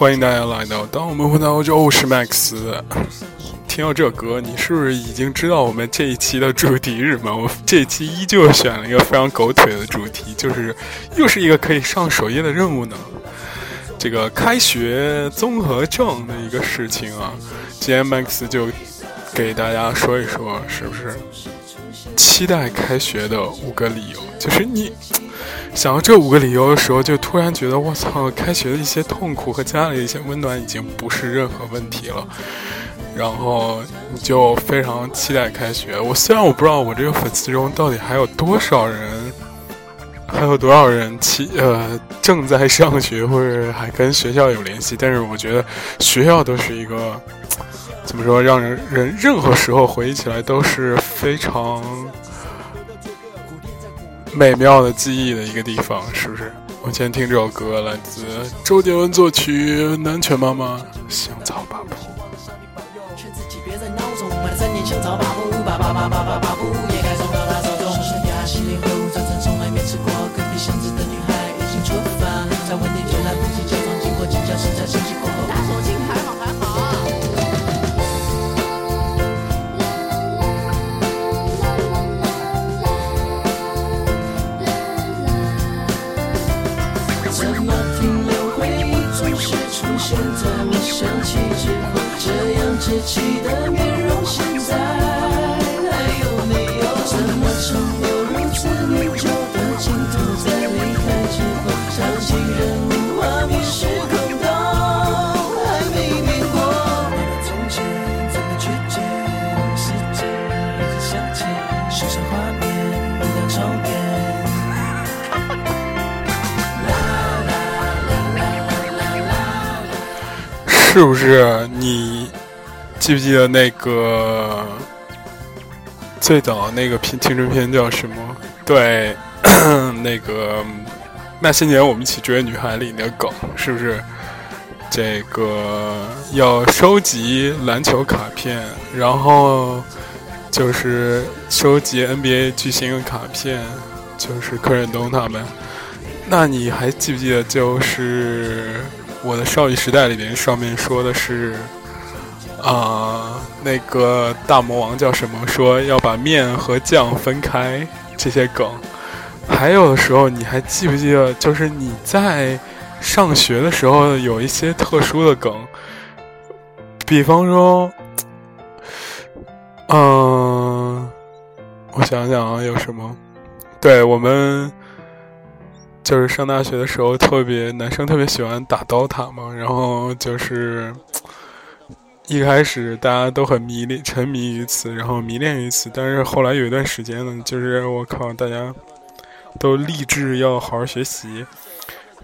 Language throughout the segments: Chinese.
欢迎大家来到《当我们回到欧洲》，我是 Max。听到这歌，你是不是已经知道我们这一期的主题是什么？我这一期依旧选了一个非常狗腿的主题，就是又是一个可以上首页的任务呢。这个开学综合症的一个事情啊，今天 Max 就给大家说一说，是不是期待开学的五个理由？就是你。想到这五个理由的时候，就突然觉得我操，开学的一些痛苦和家里的一些温暖已经不是任何问题了。然后你就非常期待开学。我虽然我不知道我这个粉丝中到底还有多少人，还有多少人期呃正在上学或者还跟学校有联系，但是我觉得学校都是一个 怎么说，让人人任何时候回忆起来都是非常。美妙的记忆的一个地方，是不是？我今天听这首歌，来自周杰伦作曲，南拳妈妈，香草怎么停留回忆总是出现在我想起之后？这样稚气的面容现是不是你记不记得那个最早那个片青春片叫什么？对，那个那些年我们一起追的女孩里的梗，是不是？这个要收集篮球卡片，然后就是收集 NBA 巨星的卡片，就是柯震东他们。那你还记不记得就是？我的少女时代里边上面说的是，啊，那个大魔王叫什么？说要把面和酱分开，这些梗。还有的时候，你还记不记得？就是你在上学的时候有一些特殊的梗，比方说，嗯，我想想啊，有什么？对我们。就是上大学的时候，特别男生特别喜欢打刀塔嘛，然后就是一开始大家都很迷恋、沉迷于此，然后迷恋于此。但是后来有一段时间呢，就是我靠，大家都立志要好好学习，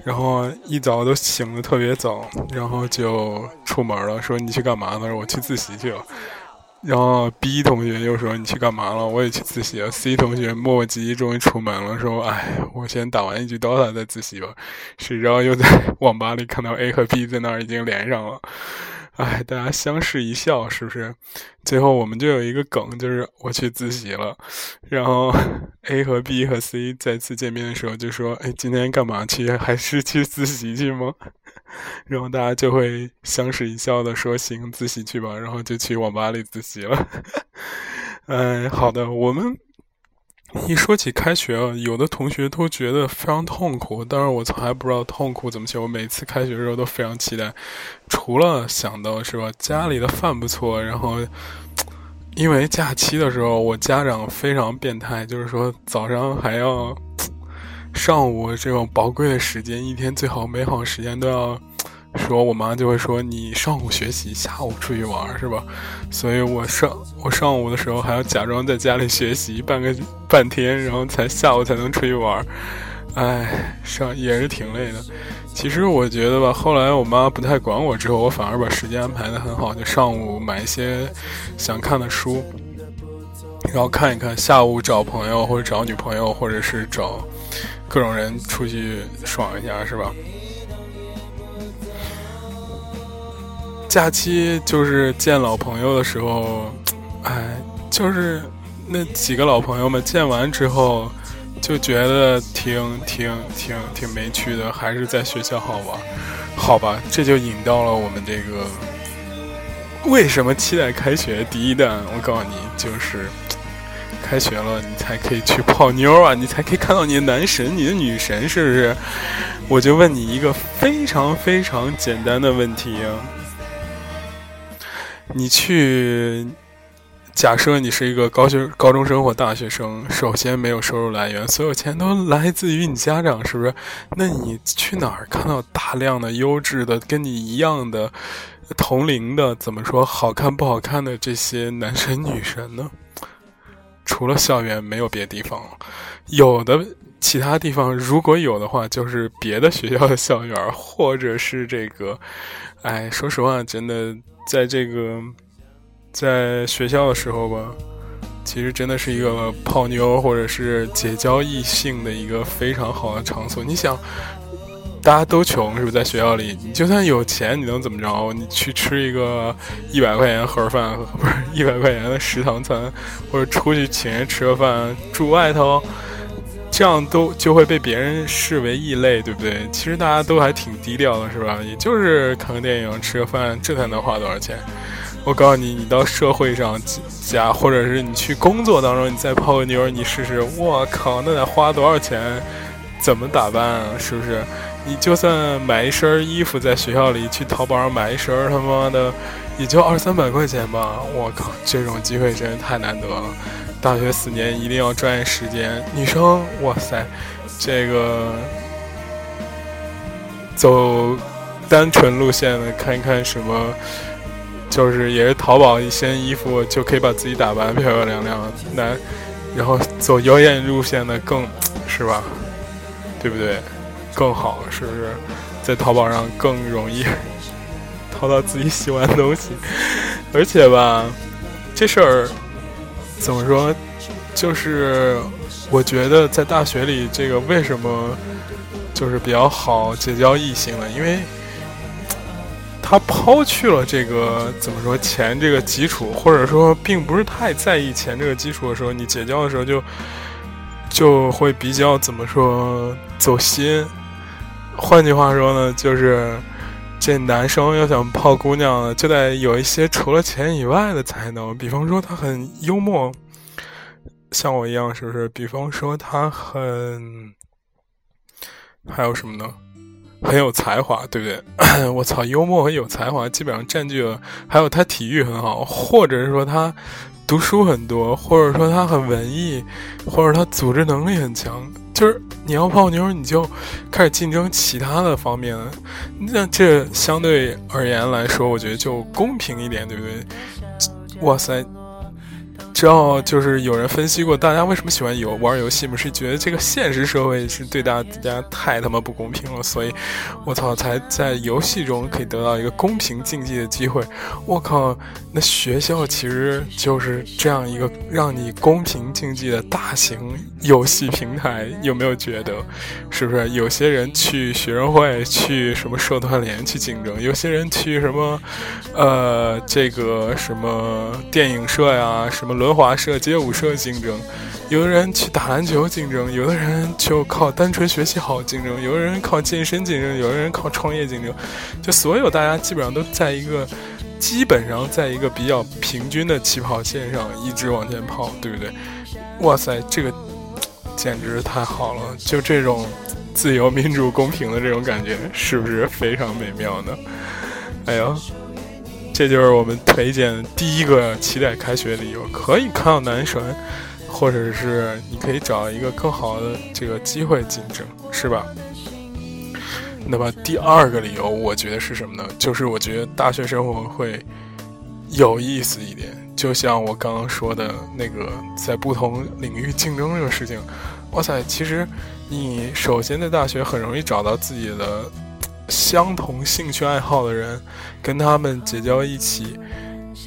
然后一早都醒的特别早，然后就出门了，说你去干嘛呢？我去自习去了。然后 B 同学又说：“你去干嘛了？”我也去自习了。C 同学磨磨唧唧，终于出门了，说：“哎，我先打完一局 DOTA 再自习吧。”谁知道又在网吧里看到 A 和 B 在那儿已经连上了。哎，大家相视一笑，是不是？最后我们就有一个梗，就是我去自习了，然后 A 和 B 和 C 再次见面的时候就说：“哎，今天干嘛去？还是去自习去吗？”然后大家就会相视一笑的说：“行，自习去吧。”然后就去网吧里自习了。哎，好的，我们。一说起开学啊，有的同学都觉得非常痛苦，但是我从来不知道痛苦怎么写。我每次开学的时候都非常期待，除了想到是吧，家里的饭不错，然后因为假期的时候，我家长非常变态，就是说早上还要上午这种宝贵的时间，一天最好美好时间都要。说，我妈就会说你上午学习，下午出去玩，是吧？所以我上我上午的时候还要假装在家里学习半个半天，然后才下午才能出去玩。哎，上也是挺累的。其实我觉得吧，后来我妈不太管我之后，我反而把时间安排的很好，就上午买一些想看的书，然后看一看；下午找朋友或者找女朋友，或者是找各种人出去爽一下，是吧？假期就是见老朋友的时候，哎，就是那几个老朋友们见完之后，就觉得挺挺挺挺没趣的，还是在学校好玩。好吧，这就引到了我们这个为什么期待开学？第一弹，我告诉你，就是开学了，你才可以去泡妞啊，你才可以看到你的男神、你的女神，是不是？我就问你一个非常非常简单的问题，你去。假设你是一个高学高中生或大学生，首先没有收入来源，所有钱都来自于你家长，是不是？那你去哪儿看到大量的优质的跟你一样的同龄的，怎么说好看不好看的这些男神女神呢？除了校园，没有别的地方了。有的其他地方如果有的话，就是别的学校的校园，或者是这个，哎，说实话，真的在这个。在学校的时候吧，其实真的是一个泡妞或者是结交异性的一个非常好的场所。你想，大家都穷，是不是？在学校里，你就算有钱，你能怎么着？你去吃一个一百块钱盒饭，不是 一百块钱的食堂餐，或者出去请人吃个饭，住外头，这样都就会被别人视为异类，对不对？其实大家都还挺低调的，是吧？也就是看个电影、吃个饭，这才能花多少钱？我告诉你，你到社会上加，或者是你去工作当中，你再泡个妞，你试试。我靠，那得花多少钱？怎么打扮啊？是不是？你就算买一身衣服，在学校里去淘宝上买一身，他妈的，也就二三百块钱吧。我靠，这种机会真是太难得了。大学四年一定要抓紧时间。女生，哇塞，这个走单纯路线的，看一看什么。就是也是淘宝一身衣服就可以把自己打扮漂漂亮亮，男，然后走妖艳路线的更是吧，对不对？更好是不是？在淘宝上更容易淘到自己喜欢的东西，而且吧，这事儿怎么说？就是我觉得在大学里，这个为什么就是比较好结交异性呢？因为。他抛去了这个怎么说钱这个基础，或者说并不是太在意钱这个基础的时候，你结交的时候就就会比较怎么说走心。换句话说呢，就是这男生要想泡姑娘，就得有一些除了钱以外的才能。比方说他很幽默，像我一样，是不是？比方说他很还有什么呢？很有才华，对不对？我操，幽默和有才华基本上占据了。还有他体育很好，或者是说他读书很多，或者说他很文艺，或者他组织能力很强。就是你要泡妞，你就开始竞争其他的方面。那这相对而言来说，我觉得就公平一点，对不对？哇塞！知道就是有人分析过，大家为什么喜欢游玩游戏吗？是觉得这个现实社会是对大家太他妈不公平了，所以，我操，才在游戏中可以得到一个公平竞技的机会。我靠，那学校其实就是这样一个让你公平竞技的大型游戏平台，有没有觉得？是不是？有些人去学生会，去什么社团联去竞争；有些人去什么，呃，这个什么电影社呀，什么轮滑社、街舞社竞争，有的人去打篮球竞争，有的人就靠单纯学习好竞争，有的人靠健身竞争，有的人靠创业竞争，就所有大家基本上都在一个基本上在一个比较平均的起跑线上一直往前跑，对不对？哇塞，这个简直太好了！就这种自由、民主、公平的这种感觉，是不是非常美妙呢？哎呦！这就是我们推荐第一个期待开学理由，可以看到男神，或者是你可以找一个更好的这个机会竞争，是吧？那么第二个理由，我觉得是什么呢？就是我觉得大学生活会有意思一点，就像我刚刚说的那个在不同领域竞争这个事情。哇塞，其实你首先在大学很容易找到自己的。相同兴趣爱好的人，跟他们结交一起，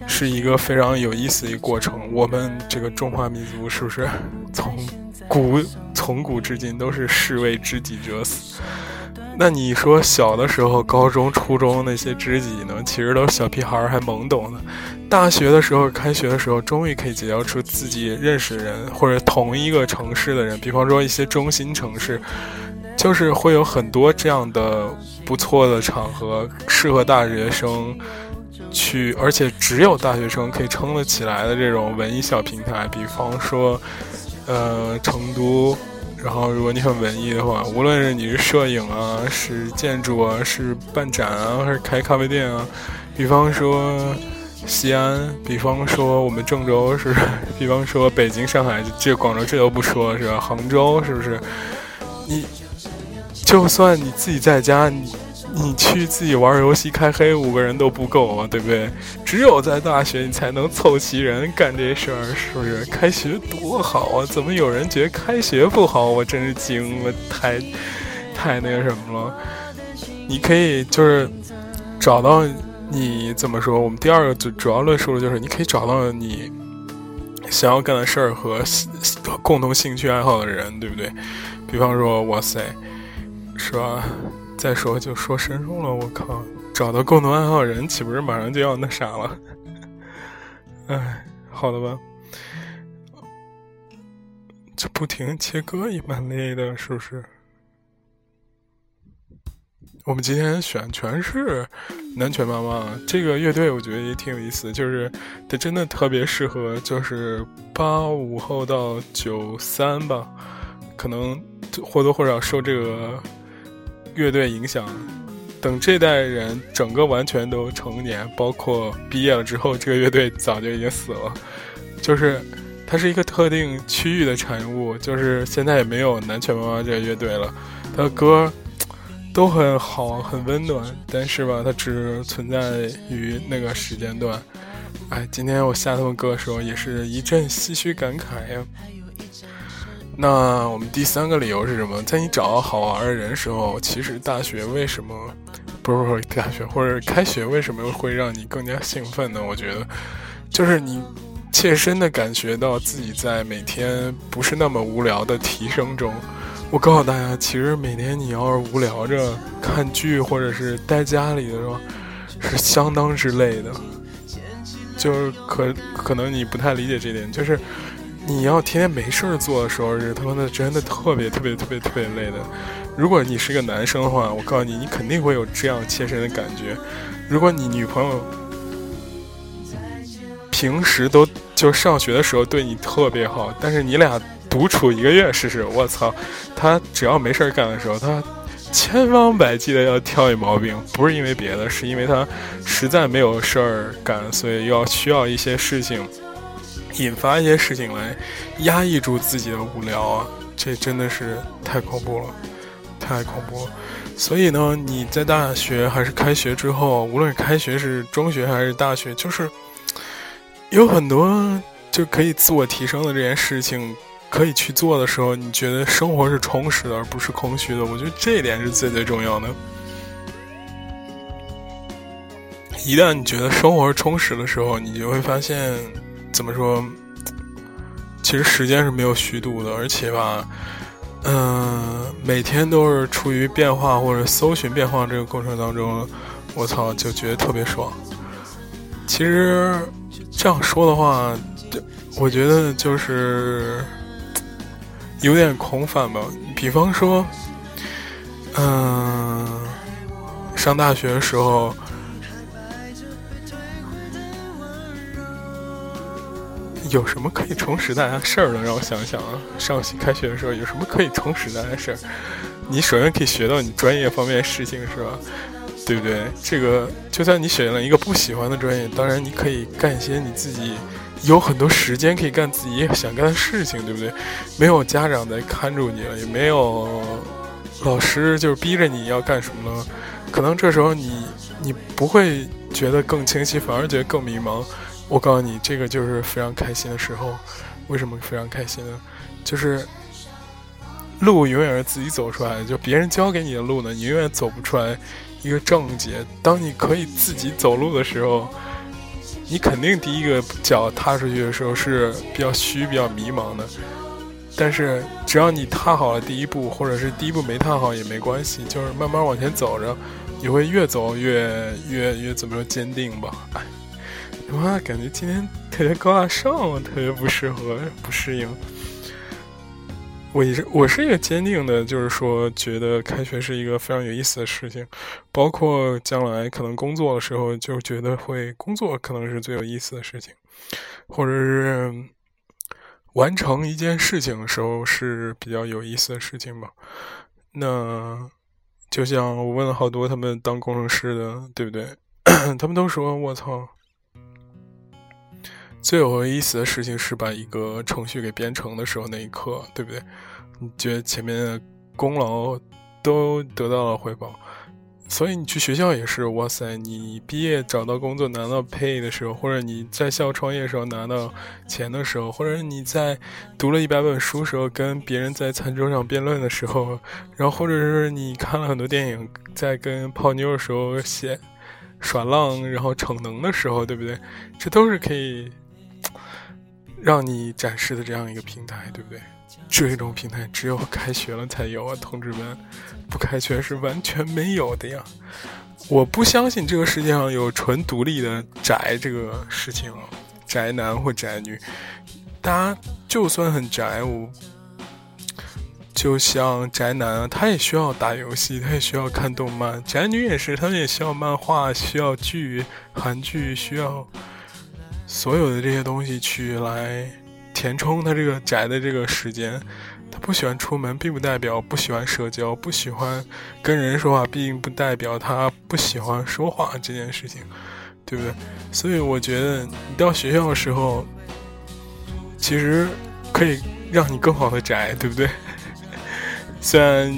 是一个非常有意思的一个过程。我们这个中华民族是不是 从古从古至今都是士为知己者死？那你说小的时候，高中、初中那些知己呢？其实都是小屁孩儿，还懵懂呢。大学的时候，开学的时候，终于可以结交出自己认识的人，或者同一个城市的人。比方说一些中心城市，就是会有很多这样的不错的场合，适合大学生去，而且只有大学生可以撑得起来的这种文艺小平台。比方说，呃，成都。然后，如果你很文艺的话，无论是你是摄影啊，是建筑啊，是办展啊，还是开咖啡店啊，比方说西安，比方说我们郑州，是，比方说北京、上海，这广州这都不说是吧？杭州是不是？你就算你自己在家，你。你去自己玩游戏开黑，五个人都不够啊，对不对？只有在大学，你才能凑齐人干这事儿，是不是？开学多好啊！怎么有人觉得开学不好？我真是惊了，太太那个什么了。你可以就是找到你怎么说？我们第二个主主要论述的就是，你可以找到你想要干的事儿和共同兴趣爱好的人，对不对？比方说，哇塞，是吧？再说就说深入了，我靠，找到共同爱好人，岂不是马上就要那啥了？哎，好的吧，就不停切割也蛮累的，是不是？我们今天选全是南拳妈妈这个乐队，我觉得也挺有意思，就是它真的特别适合，就是八五后到九三吧，可能或多或少受这个。乐队影响，等这代人整个完全都成年，包括毕业了之后，这个乐队早就已经死了。就是它是一个特定区域的产物，就是现在也没有南拳妈妈这个乐队了。他的歌都很好，很温暖，但是吧，它只存在于那个时间段。哎，今天我下他们歌的时候，也是一阵唏嘘感慨呀。那我们第三个理由是什么？在你找到好玩的人时候，其实大学为什么不是不是大学或者开学为什么会让你更加兴奋呢？我觉得，就是你切身的感觉到自己在每天不是那么无聊的提升中。我告诉大家，其实每天你要是无聊着看剧或者是待家里的时候，是相当之累的。就是可可能你不太理解这点，就是。你要天天没事儿做的时候，是他妈的真的特别特别特别特别累的。如果你是个男生的话，我告诉你，你肯定会有这样切身的感觉。如果你女朋友平时都就上学的时候对你特别好，但是你俩独处一个月试试，我操，她只要没事儿干的时候，她千方百计的要挑你毛病，不是因为别的，是因为她实在没有事儿干，所以要需要一些事情。引发一些事情来压抑住自己的无聊啊，这真的是太恐怖了，太恐怖了。所以呢，你在大学还是开学之后，无论开学是中学还是大学，就是有很多就可以自我提升的这件事情可以去做的时候，你觉得生活是充实的，而不是空虚的。我觉得这一点是最最重要的。一旦你觉得生活是充实的时候，你就会发现。怎么说？其实时间是没有虚度的，而且吧，嗯，每天都是处于变化或者搜寻变化这个过程当中，我操，就觉得特别爽。其实这样说的话，我觉得就是有点恐反吧。比方说，嗯，上大学的时候。有什么可以充实大家事儿呢？让我想想啊，上开学的时候有什么可以充实大家事儿？你首先可以学到你专业方面的事情，是吧？对不对？这个就算你选了一个不喜欢的专业，当然你可以干一些你自己有很多时间可以干自己想干的事情，对不对？没有家长在看住你了，也没有老师就是逼着你要干什么了，可能这时候你你不会觉得更清晰，反而觉得更迷茫。我告诉你，这个就是非常开心的时候。为什么非常开心呢？就是路永远是自己走出来的，就别人教给你的路呢，你永远走不出来一个正解。当你可以自己走路的时候，你肯定第一个脚踏出去的时候是比较虚、比较迷茫的。但是只要你踏好了第一步，或者是第一步没踏好也没关系，就是慢慢往前走着，你会越走越越越怎么说坚定吧？哎。哇，感觉今天特别高大上，特别不适合，不适应。我一直我是一个坚定的，就是说，觉得开学是一个非常有意思的事情，包括将来可能工作的时候，就觉得会工作可能是最有意思的事情，或者是完成一件事情的时候是比较有意思的事情吧。那就像我问了好多他们当工程师的，对不对？他们都说我操。最有意思的事情是把一个程序给编程的时候那一刻，对不对？你觉得前面的功劳都得到了回报，所以你去学校也是，哇塞！你毕业找到工作拿到 pay 的时候，或者你在校创业时候拿到钱的时候，或者你在读了一百本书时候跟别人在餐桌上辩论的时候，然后或者是你看了很多电影，在跟泡妞的时候写耍浪，然后逞能的时候，对不对？这都是可以。让你展示的这样一个平台，对不对？这种平台只有开学了才有啊，同志们，不开学是完全没有的呀！我不相信这个世界上有纯独立的宅这个事情啊，宅男或宅女，大家就算很宅，我就像宅男啊，他也需要打游戏，他也需要看动漫；宅女也是，他们也需要漫画，需要剧，韩剧需要。所有的这些东西去来填充他这个宅的这个时间，他不喜欢出门，并不代表不喜欢社交，不喜欢跟人说话，并不代表他不喜欢说话这件事情，对不对？所以我觉得你到学校的时候，其实可以让你更好的宅，对不对？虽然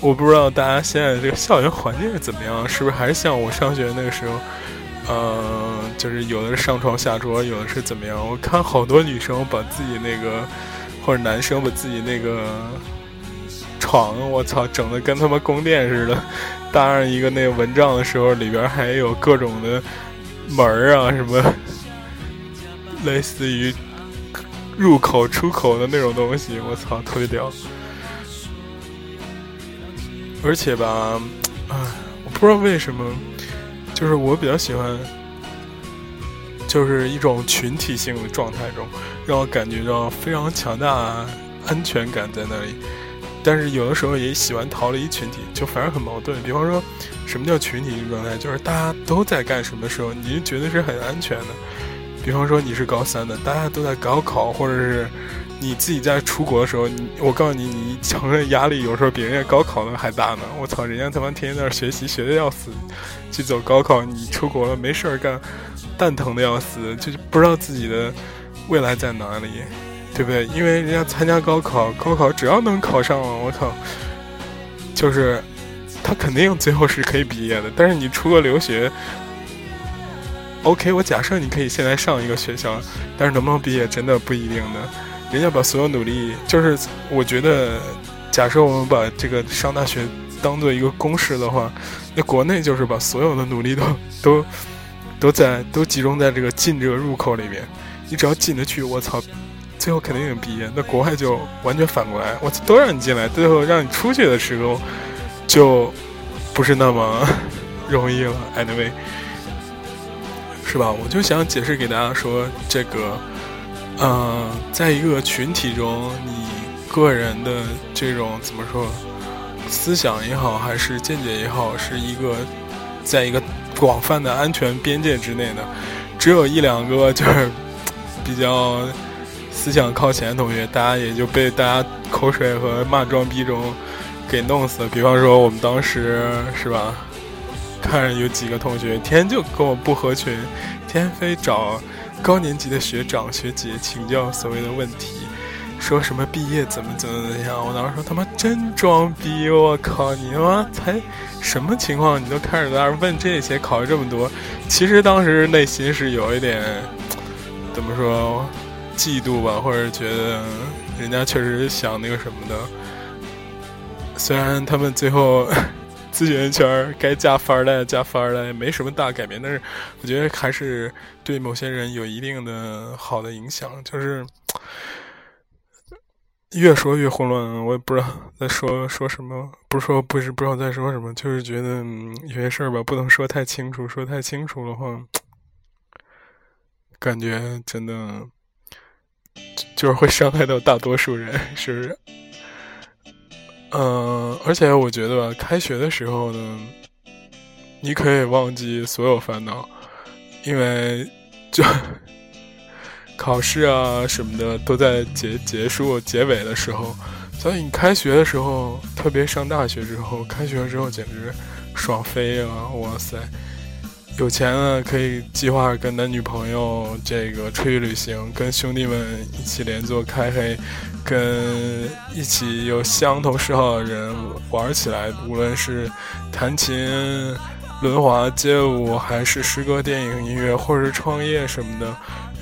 我不知道大家现在这个校园环境是怎么样，是不是还是像我上学那个时候？嗯，就是有的是上床下桌，有的是怎么样？我看好多女生把自己那个，或者男生把自己那个床，我操，整的跟他妈宫殿似的，搭上一个那个蚊帐的时候，里边还有各种的门啊，什么类似于入口出口的那种东西，我操，特别屌。而且吧，唉，我不知道为什么。就是我比较喜欢，就是一种群体性的状态中，让我感觉到非常强大安全感在那里。但是有的时候也喜欢逃离群体，就反而很矛盾。比方说，什么叫群体性状态？就是大家都在干什么的时候，你就觉得是很安全的。比方说你是高三的，大家都在高考，或者是。你自己在出国的时候，你我告诉你，你承认压力有时候比人家高考的还大呢。我操，人家他妈天天在那学习，学的要死，去走高考，你出国了没事儿干，蛋疼的要死，就是不知道自己的未来在哪里，对不对？因为人家参加高考，高考只要能考上了，我靠，就是他肯定最后是可以毕业的。但是你出国留学，OK，我假设你可以现在上一个学校，但是能不能毕业，真的不一定的。人家把所有努力，就是我觉得，假设我们把这个上大学当做一个公式的话，那国内就是把所有的努力都都都在都集中在这个进这个入口里面。你只要进得去，我操，最后肯定能毕业。那国外就完全反过来，我，都让你进来，最后让你出去的时候，就不是那么 容易了。Anyway，是吧？我就想解释给大家说这个。嗯，在一个群体中，你个人的这种怎么说，思想也好，还是见解也好，是一个在一个广泛的安全边界之内的。只有一两个就是 比较思想靠前的同学，大家也就被大家口水和骂装逼中给弄死。比方说，我们当时是吧，看着有几个同学天天就跟我不合群，天天非找。高年级的学长学姐请教所谓的问题，说什么毕业怎么怎么怎么样？我当时说他妈真装逼！我靠，你他妈才什么情况？你都开始在那问这些，考了这么多。其实当时内心是有一点怎么说嫉妒吧，或者觉得人家确实想那个什么的。虽然他们最后。咨询圈该加富二代加富二代，没什么大改变，但是我觉得还是对某些人有一定的好的影响。就是 越说越混乱，我也不知道在说说什么，不是说不是不知道在说什么，就是觉得有些事儿吧不能说太清楚，说太清楚的话 感觉真的就是会伤害到大多数人，是不是？嗯，而且我觉得开学的时候呢，你可以忘记所有烦恼，因为就 考试啊什么的都在结结束结尾的时候，所以你开学的时候，特别上大学之后，开学之后简直爽飞了！哇塞，有钱了可以计划跟男女朋友这个出去旅行，跟兄弟们一起连坐开黑。跟一起有相同嗜好的人玩起来，无论是弹琴、轮滑、街舞，还是诗歌、电影、音乐，或者是创业什么的，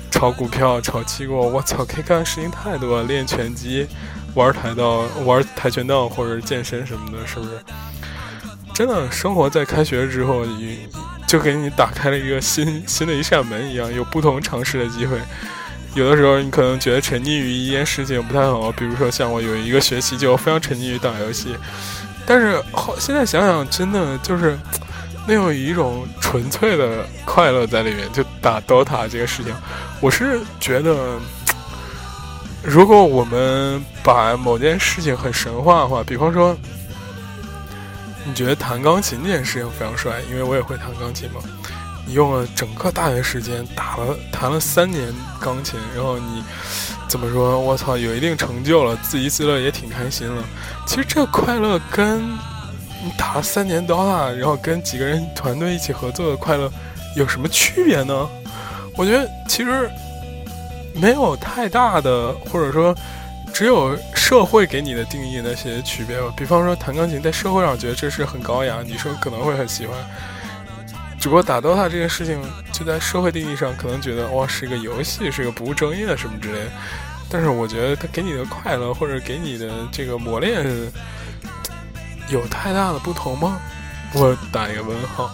炒股票、炒期货，我操，可以干的事情太多了。练拳击、玩跆道、玩跆拳道，或者健身什么的，是不是？真的，生活在开学之后，就给你打开了一个新 新的一扇门一样，有不同尝试的机会。有的时候，你可能觉得沉溺于一件事情不太好，比如说像我有一个学期就非常沉溺于打游戏，但是后现在想想，真的就是 那有一种纯粹的快乐在里面。就打 DOTA 这个事情，我是觉得，如果我们把某件事情很神话的话，比方说，你觉得弹钢琴这件事情非常帅，因为我也会弹钢琴嘛。你用了整个大学时间打了弹了三年钢琴，然后你怎么说？我操，有一定成就了，自娱自乐也挺开心了。其实这快乐跟你打了三年 DOTA，然后跟几个人团队一起合作的快乐有什么区别呢？我觉得其实没有太大的，或者说只有社会给你的定义那些区别吧。比方说弹钢琴，在社会上觉得这是很高雅，你说可能会很喜欢。只不过打 DOTA 这件事情，就在社会定义上可能觉得哇是一个游戏，是一个不务正业什么之类的。但是我觉得它给你的快乐或者给你的这个磨练，有太大的不同吗？我打一个问号。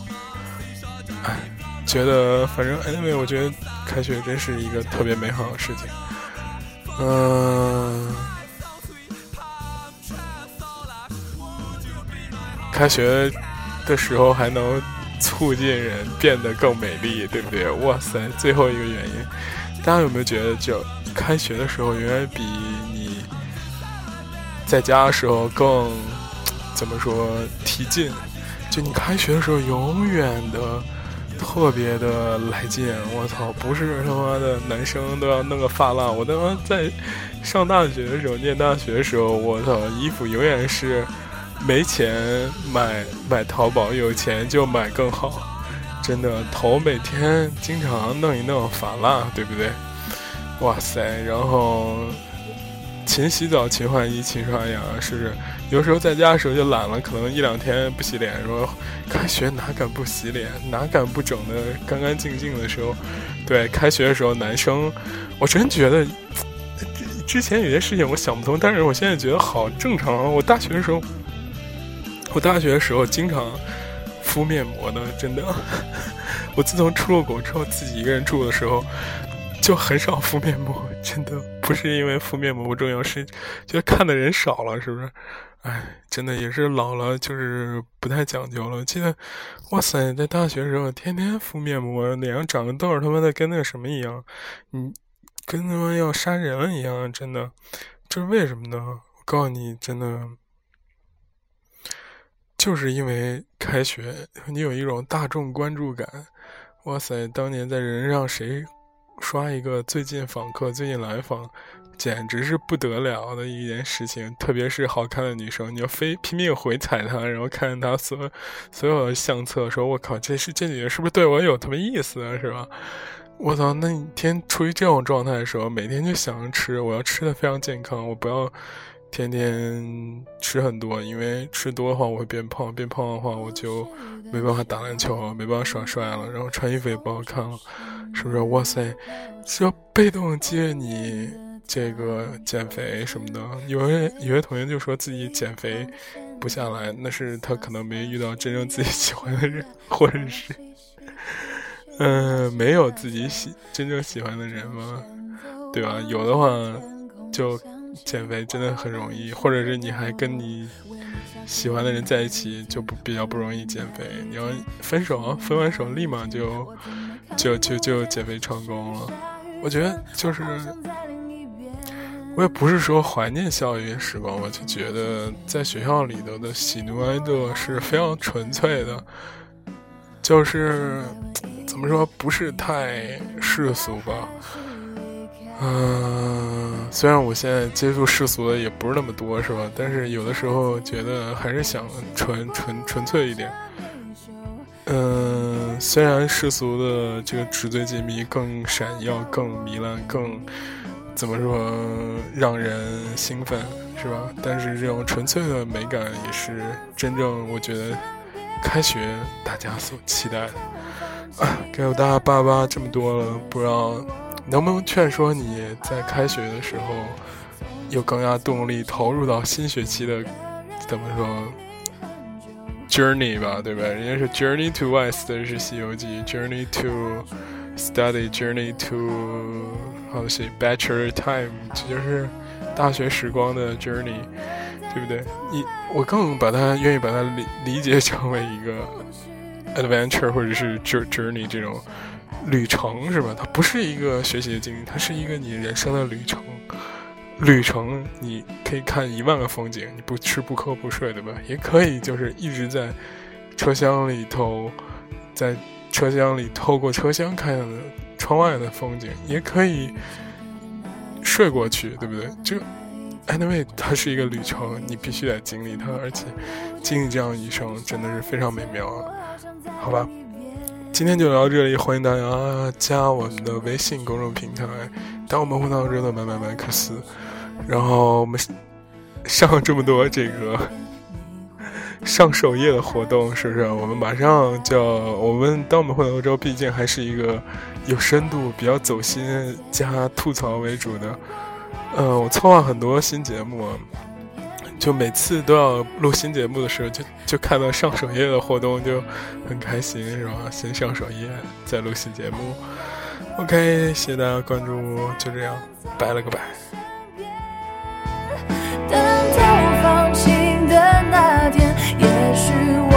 哎，觉得反正 anyway，我觉得开学真是一个特别美好的事情。嗯，开学的时候还能。促进人变得更美丽，对不对？哇塞！最后一个原因，大家有没有觉得，就开学的时候远远比你在家的时候更怎么说提劲？就你开学的时候永远的特别的来劲。我操！不是他妈的男生都要弄个发蜡，我他妈在上大学的时候，念大学的时候，我操，衣服永远是。没钱买买淘宝，有钱就买更好。真的，头每天经常弄一弄发蜡，对不对？哇塞！然后勤洗澡、勤换衣、勤刷牙，是不是？有时候在家的时候就懒了，可能一两天不洗脸。说开学哪敢不洗脸，哪敢不整的干干净净的时候？对，开学的时候男生，我真觉得 之前有些事情我想不通，但是我现在觉得好正常啊。我大学的时候。我大学的时候经常敷面膜的，真的。我自从出了国之后，自己一个人住的时候，就很少敷面膜。真的不是因为敷面膜不重要，是觉得看的人少了，是不是？哎，真的也是老了，就是不太讲究了。记得，哇塞，在大学时候天天敷面膜，脸上长个痘，他妈的跟那个什么一样，你跟他妈要杀人了一样，真的。这是为什么呢？我告诉你，真的。就是因为开学，你有一种大众关注感。哇塞，当年在人让谁刷一个最近访客、最近来访，简直是不得了的一件事情。特别是好看的女生，你要非拼命回踩她，然后看她所所有的相册，说我靠，这是这女的是不是对我有特别意思啊？是吧？我操，那你天处于这种状态的时候，每天就想着吃，我要吃的非常健康，我不要。天天吃很多，因为吃多的话我会变胖，变胖的话我就没办法打篮球了，没办法耍帅了，然后穿衣服也不好看了，是不是？哇塞，是要被动接你这个减肥什么的。有些有些同学就说自己减肥不下来，那是他可能没遇到真正自己喜欢的人，或者是嗯没有自己喜真正喜欢的人吗？对吧？有的话就。减肥真的很容易，或者是你还跟你喜欢的人在一起，就不比较不容易减肥。你要分手，分完手立马就就就就减肥成功了。我觉得就是，我也不是说怀念校园时光，我就觉得在学校里头的喜怒哀乐是非常纯粹的，就是怎么说，不是太世俗吧。嗯，虽然我现在接触世俗的也不是那么多，是吧？但是有的时候觉得还是想纯纯纯粹一点。嗯，虽然世俗的这个纸醉金迷更闪耀、更糜烂、更怎么说让人兴奋，是吧？但是这种纯粹的美感也是真正我觉得开学大家所期待的。给我大家叭叭这么多了，不知道。能不能劝说你在开学的时候有更加动力投入到新学期的怎么说 journey 吧，对吧？人家是 journey to west 是西游记，journey to study，journey to 好些 bachelor time，这就是大学时光的 journey，对不对？你我更把它愿意把它理理解成为一个 adventure 或者是 journey 这种。旅程是吧？它不是一个学习的经历，它是一个你人生的旅程。旅程你可以看一万个风景，你不吃不喝不睡，对吧？也可以就是一直在车厢里头，在车厢里透过车厢看窗外的风景，也可以睡过去，对不对？就 anyway，它是一个旅程，你必须得经历它，而且经历这样一生真的是非常美妙啊！好吧。今天就聊到这里，欢迎大家加我们的微信公众平台“当我们混到这的买买麦克斯”，然后我们上这么多这个 上首页的活动，是不是？我们马上就要，我们当我们混到欧洲，毕竟还是一个有深度、比较走心加吐槽为主的。嗯，我策划很多新节目。就每次都要录新节目的时候，就就看到上首页的活动，就很开心，是吧？先上首页，再录新节目。OK，谢谢大家关注，就这样，拜了个拜。等他放晴的那天，也许我